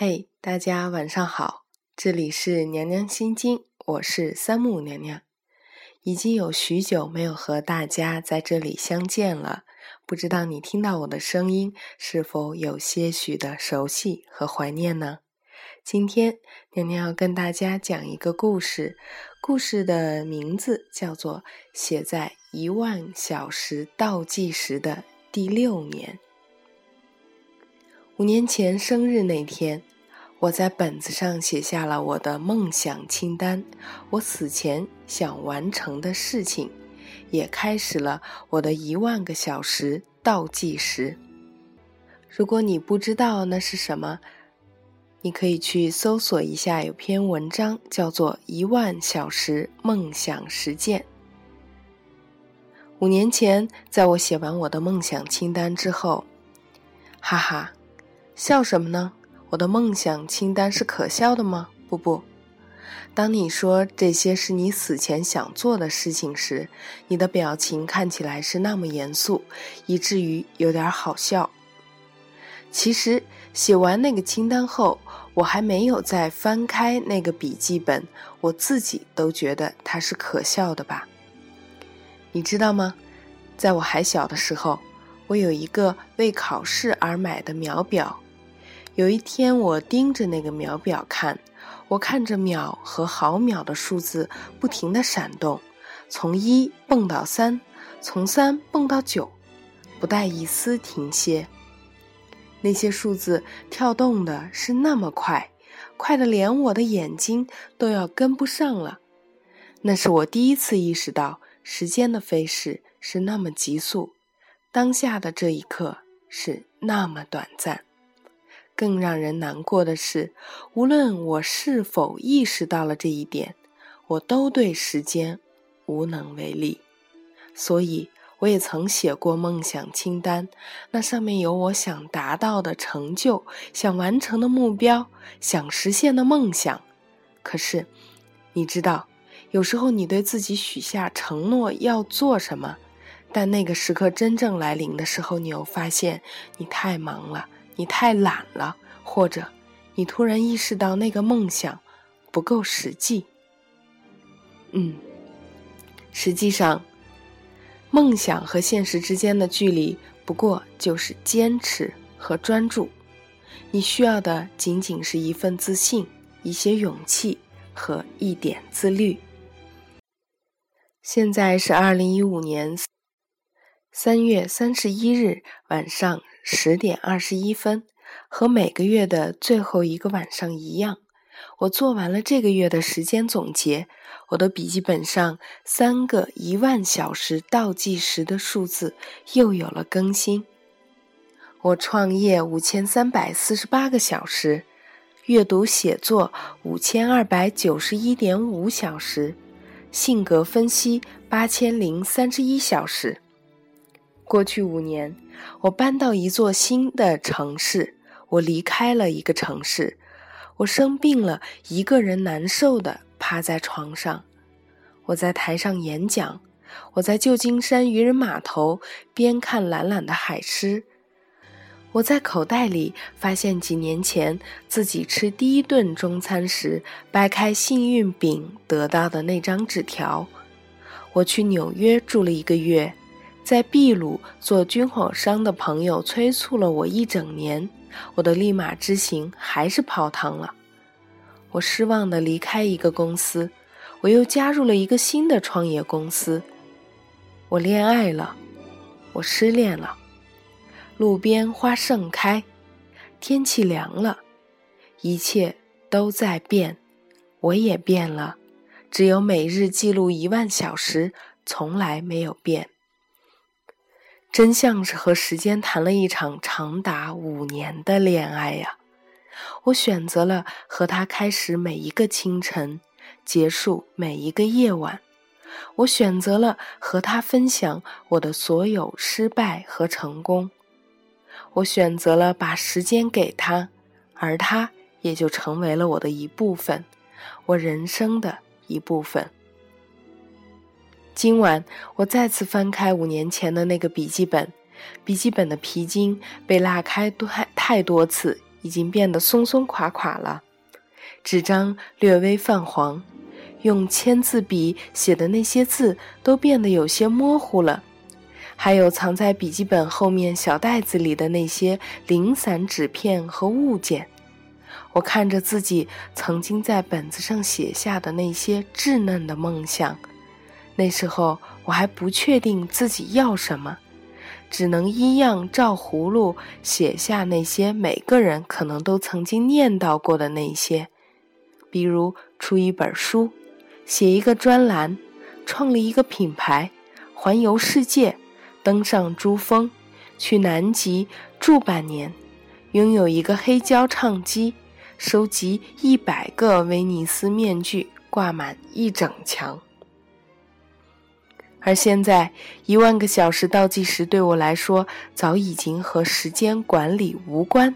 嘿，大家晚上好，这里是娘娘心经，我是三木娘娘。已经有许久没有和大家在这里相见了，不知道你听到我的声音是否有些许的熟悉和怀念呢？今天娘娘要跟大家讲一个故事，故事的名字叫做《写在一万小时倒计时的第六年》。五年前生日那天，我在本子上写下了我的梦想清单，我死前想完成的事情，也开始了我的一万个小时倒计时。如果你不知道那是什么，你可以去搜索一下，有篇文章叫做《一万小时梦想实践》。五年前，在我写完我的梦想清单之后，哈哈。笑什么呢？我的梦想清单是可笑的吗？不不，当你说这些是你死前想做的事情时，你的表情看起来是那么严肃，以至于有点好笑。其实写完那个清单后，我还没有再翻开那个笔记本，我自己都觉得它是可笑的吧？你知道吗？在我还小的时候，我有一个为考试而买的秒表。有一天，我盯着那个秒表看，我看着秒和毫秒的数字不停地闪动，从一蹦到三，从三蹦到九，不带一丝停歇。那些数字跳动的是那么快，快的连我的眼睛都要跟不上了。那是我第一次意识到时间的飞逝是那么急速，当下的这一刻是那么短暂。更让人难过的是，无论我是否意识到了这一点，我都对时间无能为力。所以，我也曾写过梦想清单，那上面有我想达到的成就、想完成的目标、想实现的梦想。可是，你知道，有时候你对自己许下承诺要做什么，但那个时刻真正来临的时候，你又发现你太忙了。你太懒了，或者你突然意识到那个梦想不够实际。嗯，实际上，梦想和现实之间的距离不过就是坚持和专注。你需要的仅仅是一份自信、一些勇气和一点自律。现在是二零一五年三月三十一日晚上。十点二十一分，和每个月的最后一个晚上一样，我做完了这个月的时间总结。我的笔记本上三个一万小时倒计时的数字又有了更新。我创业五千三百四十八个小时，阅读写作五千二百九十一点五小时，性格分析八千零三十一小时。过去五年。我搬到一座新的城市，我离开了一个城市，我生病了，一个人难受的趴在床上。我在台上演讲，我在旧金山渔人码头边看懒懒的海狮。我在口袋里发现几年前自己吃第一顿中餐时掰开幸运饼得到的那张纸条。我去纽约住了一个月。在秘鲁做军火商的朋友催促了我一整年，我的利马之行还是泡汤了。我失望地离开一个公司，我又加入了一个新的创业公司。我恋爱了，我失恋了。路边花盛开，天气凉了，一切都在变，我也变了。只有每日记录一万小时，从来没有变。真像是和时间谈了一场长达五年的恋爱呀！我选择了和他开始每一个清晨，结束每一个夜晚。我选择了和他分享我的所有失败和成功。我选择了把时间给他，而他也就成为了我的一部分，我人生的一部分。今晚我再次翻开五年前的那个笔记本，笔记本的皮筋被拉开多太多次，已经变得松松垮垮了，纸张略微泛黄，用签字笔写的那些字都变得有些模糊了。还有藏在笔记本后面小袋子里的那些零散纸片和物件，我看着自己曾经在本子上写下的那些稚嫩的梦想，那时候我还不确定自己要什么，只能一样照葫芦写下那些每个人可能都曾经念叨过的那些，比如出一本书，写一个专栏，创立一个品牌，环游世界。登上珠峰，去南极住半年，拥有一个黑胶唱机，收集一百个威尼斯面具，挂满一整墙。而现在，一万个小时倒计时对我来说，早已经和时间管理无关，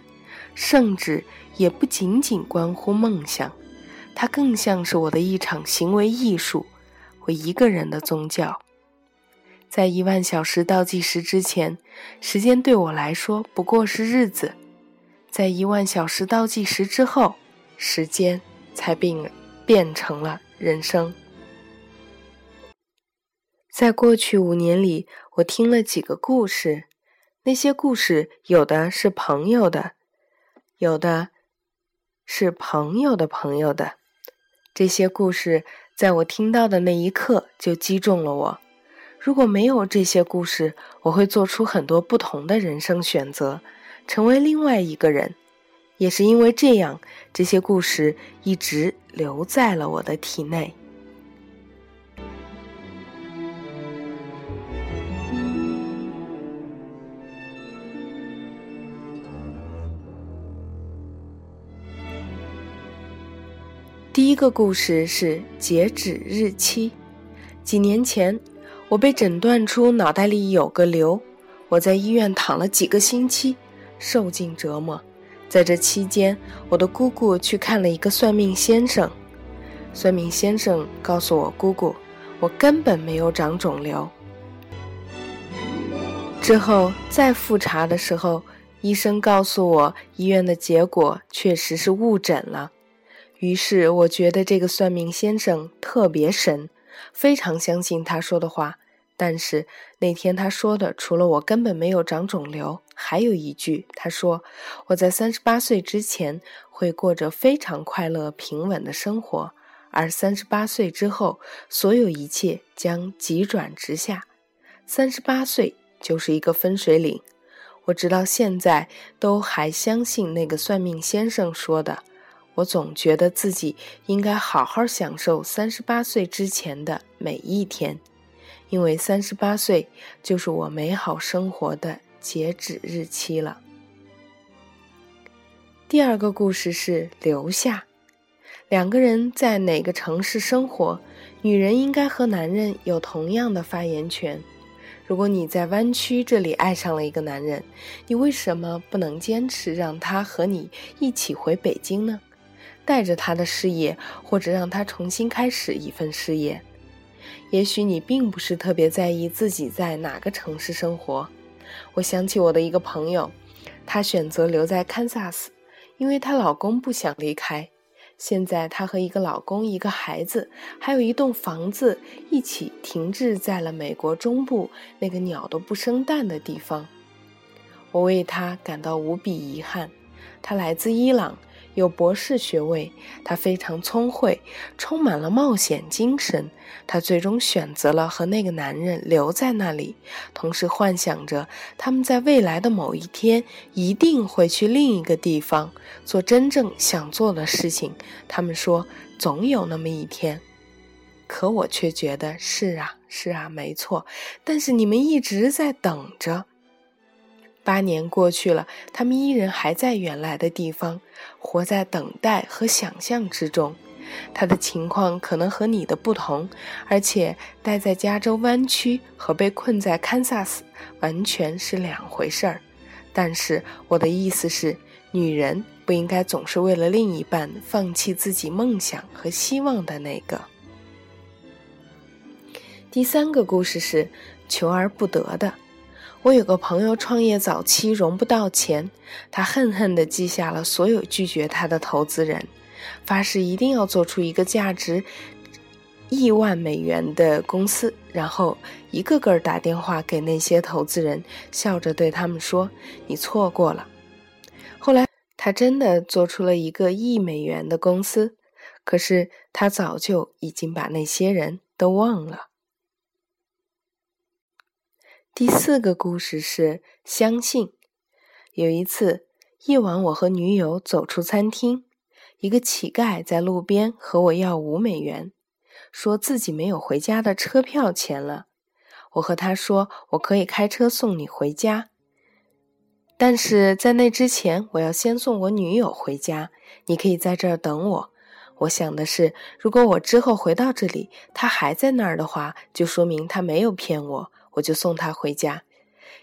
甚至也不仅仅关乎梦想，它更像是我的一场行为艺术，我一个人的宗教。在一万小时倒计时之前，时间对我来说不过是日子；在一万小时倒计时之后，时间才变变成了人生。在过去五年里，我听了几个故事，那些故事有的是朋友的，有的是朋友的朋友的。这些故事在我听到的那一刻就击中了我。如果没有这些故事，我会做出很多不同的人生选择，成为另外一个人。也是因为这样，这些故事一直留在了我的体内。一个故事是截止日期，几年前。我被诊断出脑袋里有个瘤，我在医院躺了几个星期，受尽折磨。在这期间，我的姑姑去看了一个算命先生，算命先生告诉我姑姑，我根本没有长肿瘤。之后再复查的时候，医生告诉我医院的结果确实是误诊了。于是我觉得这个算命先生特别神，非常相信他说的话。但是那天他说的，除了我根本没有长肿瘤，还有一句，他说我在三十八岁之前会过着非常快乐平稳的生活，而三十八岁之后，所有一切将急转直下。三十八岁就是一个分水岭。我直到现在都还相信那个算命先生说的。我总觉得自己应该好好享受三十八岁之前的每一天。因为三十八岁就是我美好生活的截止日期了。第二个故事是留下，两个人在哪个城市生活，女人应该和男人有同样的发言权。如果你在湾区这里爱上了一个男人，你为什么不能坚持让他和你一起回北京呢？带着他的事业，或者让他重新开始一份事业。也许你并不是特别在意自己在哪个城市生活。我想起我的一个朋友，她选择留在堪萨斯，因为她老公不想离开。现在她和一个老公、一个孩子，还有一栋房子一起停滞在了美国中部那个鸟都不生蛋的地方。我为她感到无比遗憾。她来自伊朗。有博士学位，他非常聪慧，充满了冒险精神。他最终选择了和那个男人留在那里，同时幻想着他们在未来的某一天一定会去另一个地方做真正想做的事情。他们说，总有那么一天。可我却觉得是啊，是啊，没错。但是你们一直在等着。八年过去了，他们依然还在原来的地方，活在等待和想象之中。他的情况可能和你的不同，而且待在加州湾区和被困在堪萨斯完全是两回事儿。但是我的意思是，女人不应该总是为了另一半放弃自己梦想和希望的那个。第三个故事是求而不得的。我有个朋友创业早期融不到钱，他恨恨地记下了所有拒绝他的投资人，发誓一定要做出一个价值亿万美元的公司，然后一个个打电话给那些投资人，笑着对他们说：“你错过了。”后来他真的做出了一个亿美元的公司，可是他早就已经把那些人都忘了。第四个故事是相信。有一次夜晚，我和女友走出餐厅，一个乞丐在路边和我要五美元，说自己没有回家的车票钱了。我和他说：“我可以开车送你回家，但是在那之前，我要先送我女友回家。你可以在这儿等我。”我想的是，如果我之后回到这里，她还在那儿的话，就说明她没有骗我。我就送他回家。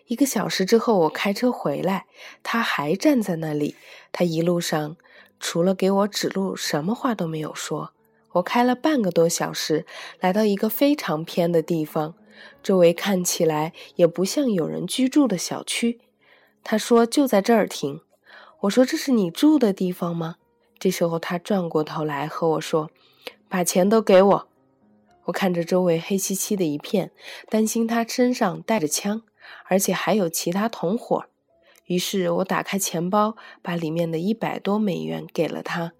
一个小时之后，我开车回来，他还站在那里。他一路上除了给我指路，什么话都没有说。我开了半个多小时，来到一个非常偏的地方，周围看起来也不像有人居住的小区。他说：“就在这儿停。”我说：“这是你住的地方吗？”这时候他转过头来和我说：“把钱都给我。”我看着周围黑漆漆的一片，担心他身上带着枪，而且还有其他同伙。于是我打开钱包，把里面的一百多美元给了他。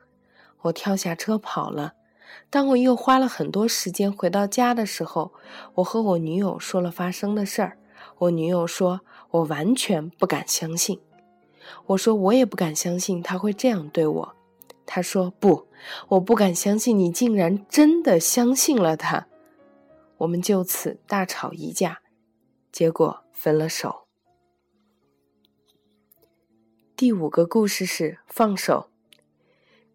我跳下车跑了。当我又花了很多时间回到家的时候，我和我女友说了发生的事儿。我女友说：“我完全不敢相信。”我说：“我也不敢相信他会这样对我。”他说：“不，我不敢相信你竟然真的相信了他。”我们就此大吵一架，结果分了手。第五个故事是放手。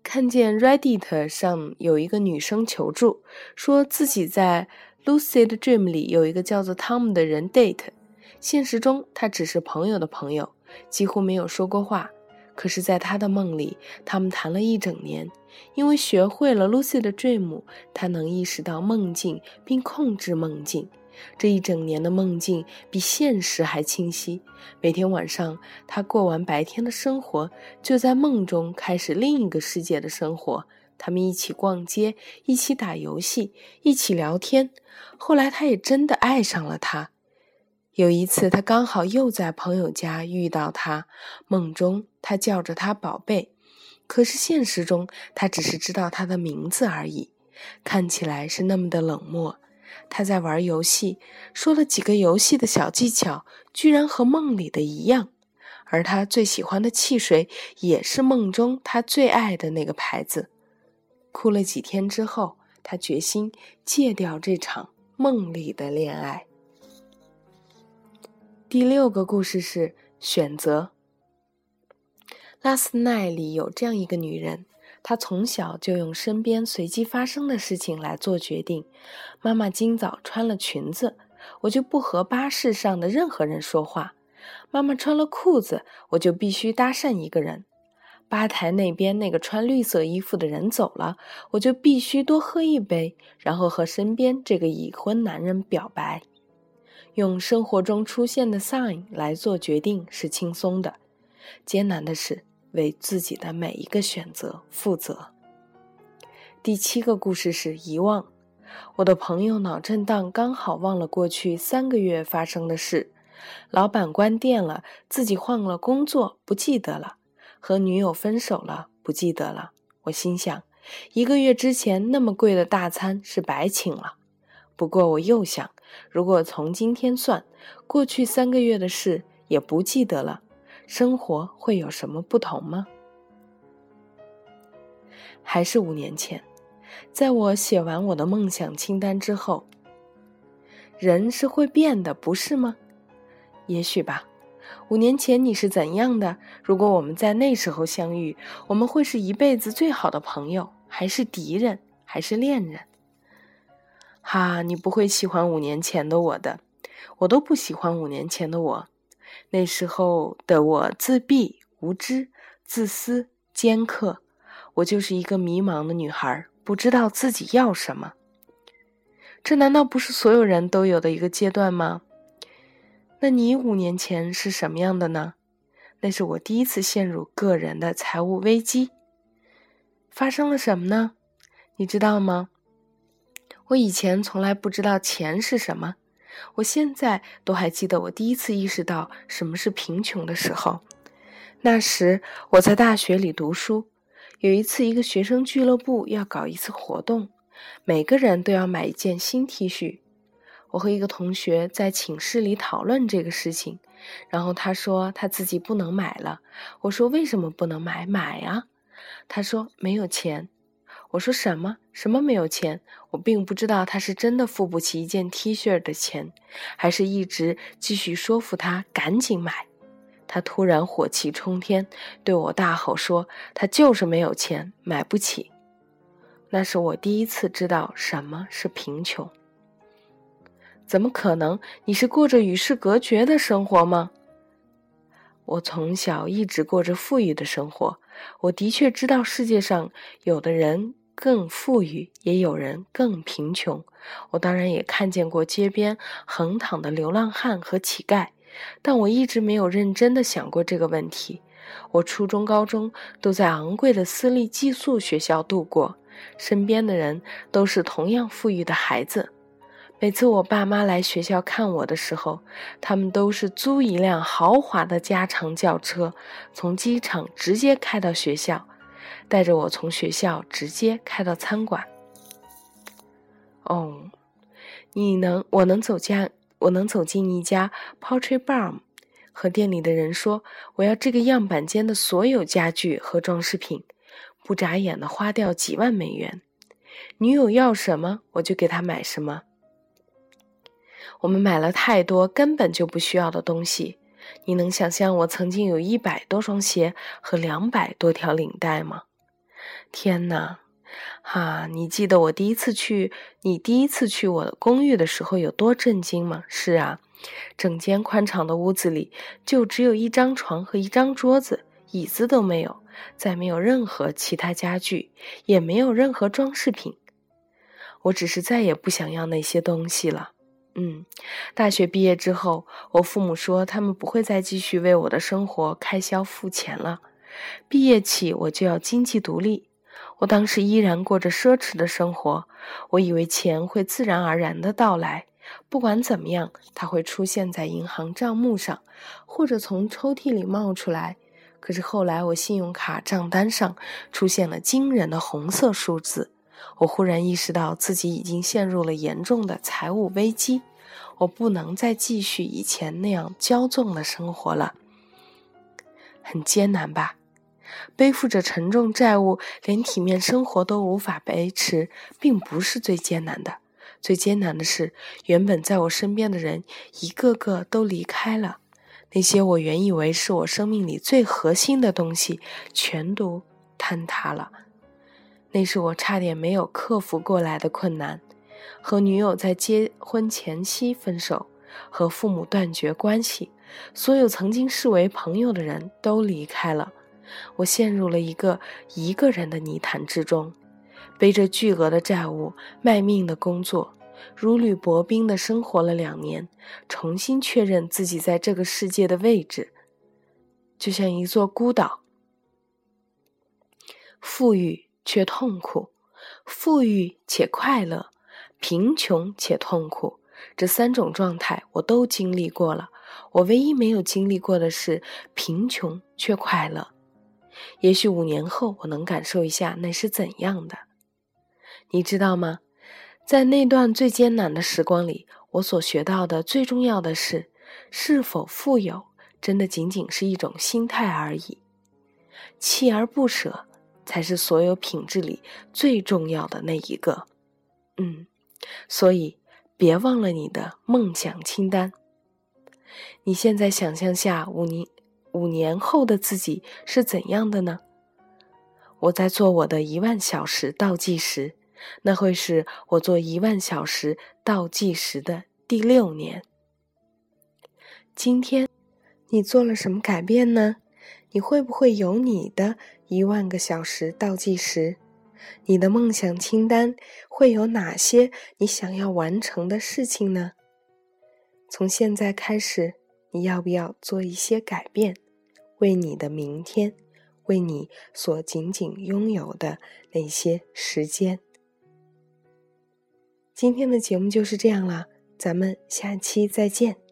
看见 Reddit 上有一个女生求助，说自己在 Lucid Dream 里有一个叫做 Tom 的人 date，现实中他只是朋友的朋友，几乎没有说过话。可是，在他的梦里，他们谈了一整年。因为学会了 Lucy 的 dream，他能意识到梦境并控制梦境。这一整年的梦境比现实还清晰。每天晚上，他过完白天的生活，就在梦中开始另一个世界的生活。他们一起逛街，一起打游戏，一起聊天。后来，他也真的爱上了他。有一次，他刚好又在朋友家遇到他，梦中他叫着他宝贝，可是现实中他只是知道他的名字而已，看起来是那么的冷漠。他在玩游戏，说了几个游戏的小技巧，居然和梦里的一样，而他最喜欢的汽水也是梦中他最爱的那个牌子。哭了几天之后，他决心戒掉这场梦里的恋爱。第六个故事是选择。拉斯奈里有这样一个女人，她从小就用身边随机发生的事情来做决定。妈妈今早穿了裙子，我就不和巴士上的任何人说话；妈妈穿了裤子，我就必须搭讪一个人；吧台那边那个穿绿色衣服的人走了，我就必须多喝一杯，然后和身边这个已婚男人表白。用生活中出现的 sign 来做决定是轻松的，艰难的是为自己的每一个选择负责。第七个故事是遗忘。我的朋友脑震荡，刚好忘了过去三个月发生的事：老板关店了，自己换了工作，不记得了；和女友分手了，不记得了。我心想，一个月之前那么贵的大餐是白请了。不过我又想，如果从今天算，过去三个月的事也不记得了，生活会有什么不同吗？还是五年前，在我写完我的梦想清单之后，人是会变的，不是吗？也许吧。五年前你是怎样的？如果我们在那时候相遇，我们会是一辈子最好的朋友，还是敌人，还是恋人？哈，你不会喜欢五年前的我的，我都不喜欢五年前的我。那时候的我自闭、无知、自私、尖刻，我就是一个迷茫的女孩，不知道自己要什么。这难道不是所有人都有的一个阶段吗？那你五年前是什么样的呢？那是我第一次陷入个人的财务危机。发生了什么呢？你知道吗？我以前从来不知道钱是什么，我现在都还记得我第一次意识到什么是贫穷的时候。那时我在大学里读书，有一次一个学生俱乐部要搞一次活动，每个人都要买一件新 T 恤。我和一个同学在寝室里讨论这个事情，然后他说他自己不能买了。我说为什么不能买？买啊！他说没有钱。我说什么？什么没有钱？我并不知道他是真的付不起一件 T 恤的钱，还是一直继续说服他赶紧买。他突然火气冲天，对我大吼说：“他就是没有钱，买不起。”那是我第一次知道什么是贫穷。怎么可能？你是过着与世隔绝的生活吗？我从小一直过着富裕的生活。我的确知道世界上有的人更富裕，也有人更贫穷。我当然也看见过街边横躺的流浪汉和乞丐，但我一直没有认真的想过这个问题。我初中、高中都在昂贵的私立寄宿学校度过，身边的人都是同样富裕的孩子。每次我爸妈来学校看我的时候，他们都是租一辆豪华的加长轿车，从机场直接开到学校，带着我从学校直接开到餐馆。哦，你能，我能走家，我能走进一家 Poultry Barn，和店里的人说我要这个样板间的所有家具和装饰品，不眨眼的花掉几万美元。女友要什么，我就给她买什么。我们买了太多根本就不需要的东西。你能想象我曾经有一百多双鞋和两百多条领带吗？天哪！哈，你记得我第一次去你第一次去我的公寓的时候有多震惊吗？是啊，整间宽敞的屋子里就只有一张床和一张桌子，椅子都没有，再没有任何其他家具，也没有任何装饰品。我只是再也不想要那些东西了。嗯，大学毕业之后，我父母说他们不会再继续为我的生活开销付钱了。毕业起我就要经济独立。我当时依然过着奢侈的生活，我以为钱会自然而然的到来，不管怎么样，它会出现在银行账目上，或者从抽屉里冒出来。可是后来，我信用卡账单上出现了惊人的红色数字。我忽然意识到自己已经陷入了严重的财务危机，我不能再继续以前那样骄纵的生活了。很艰难吧？背负着沉重债务，连体面生活都无法维持，并不是最艰难的。最艰难的是，原本在我身边的人一个个都离开了，那些我原以为是我生命里最核心的东西，全都坍塌了。那是我差点没有克服过来的困难，和女友在结婚前夕分手，和父母断绝关系，所有曾经视为朋友的人都离开了，我陷入了一个一个人的泥潭之中，背着巨额的债务，卖命的工作，如履薄冰的生活了两年，重新确认自己在这个世界的位置，就像一座孤岛，富裕。却痛苦，富裕且快乐，贫穷且痛苦，这三种状态我都经历过了。我唯一没有经历过的是贫穷却快乐。也许五年后我能感受一下那是怎样的。你知道吗？在那段最艰难的时光里，我所学到的最重要的是，是否富有真的仅仅是一种心态而已。锲而不舍。才是所有品质里最重要的那一个，嗯，所以别忘了你的梦想清单。你现在想象下五年五年后的自己是怎样的呢？我在做我的一万小时倒计时，那会是我做一万小时倒计时的第六年。今天你做了什么改变呢？你会不会有你的？一万个小时倒计时，你的梦想清单会有哪些？你想要完成的事情呢？从现在开始，你要不要做一些改变，为你的明天，为你所仅仅拥有的那些时间？今天的节目就是这样了，咱们下期再见。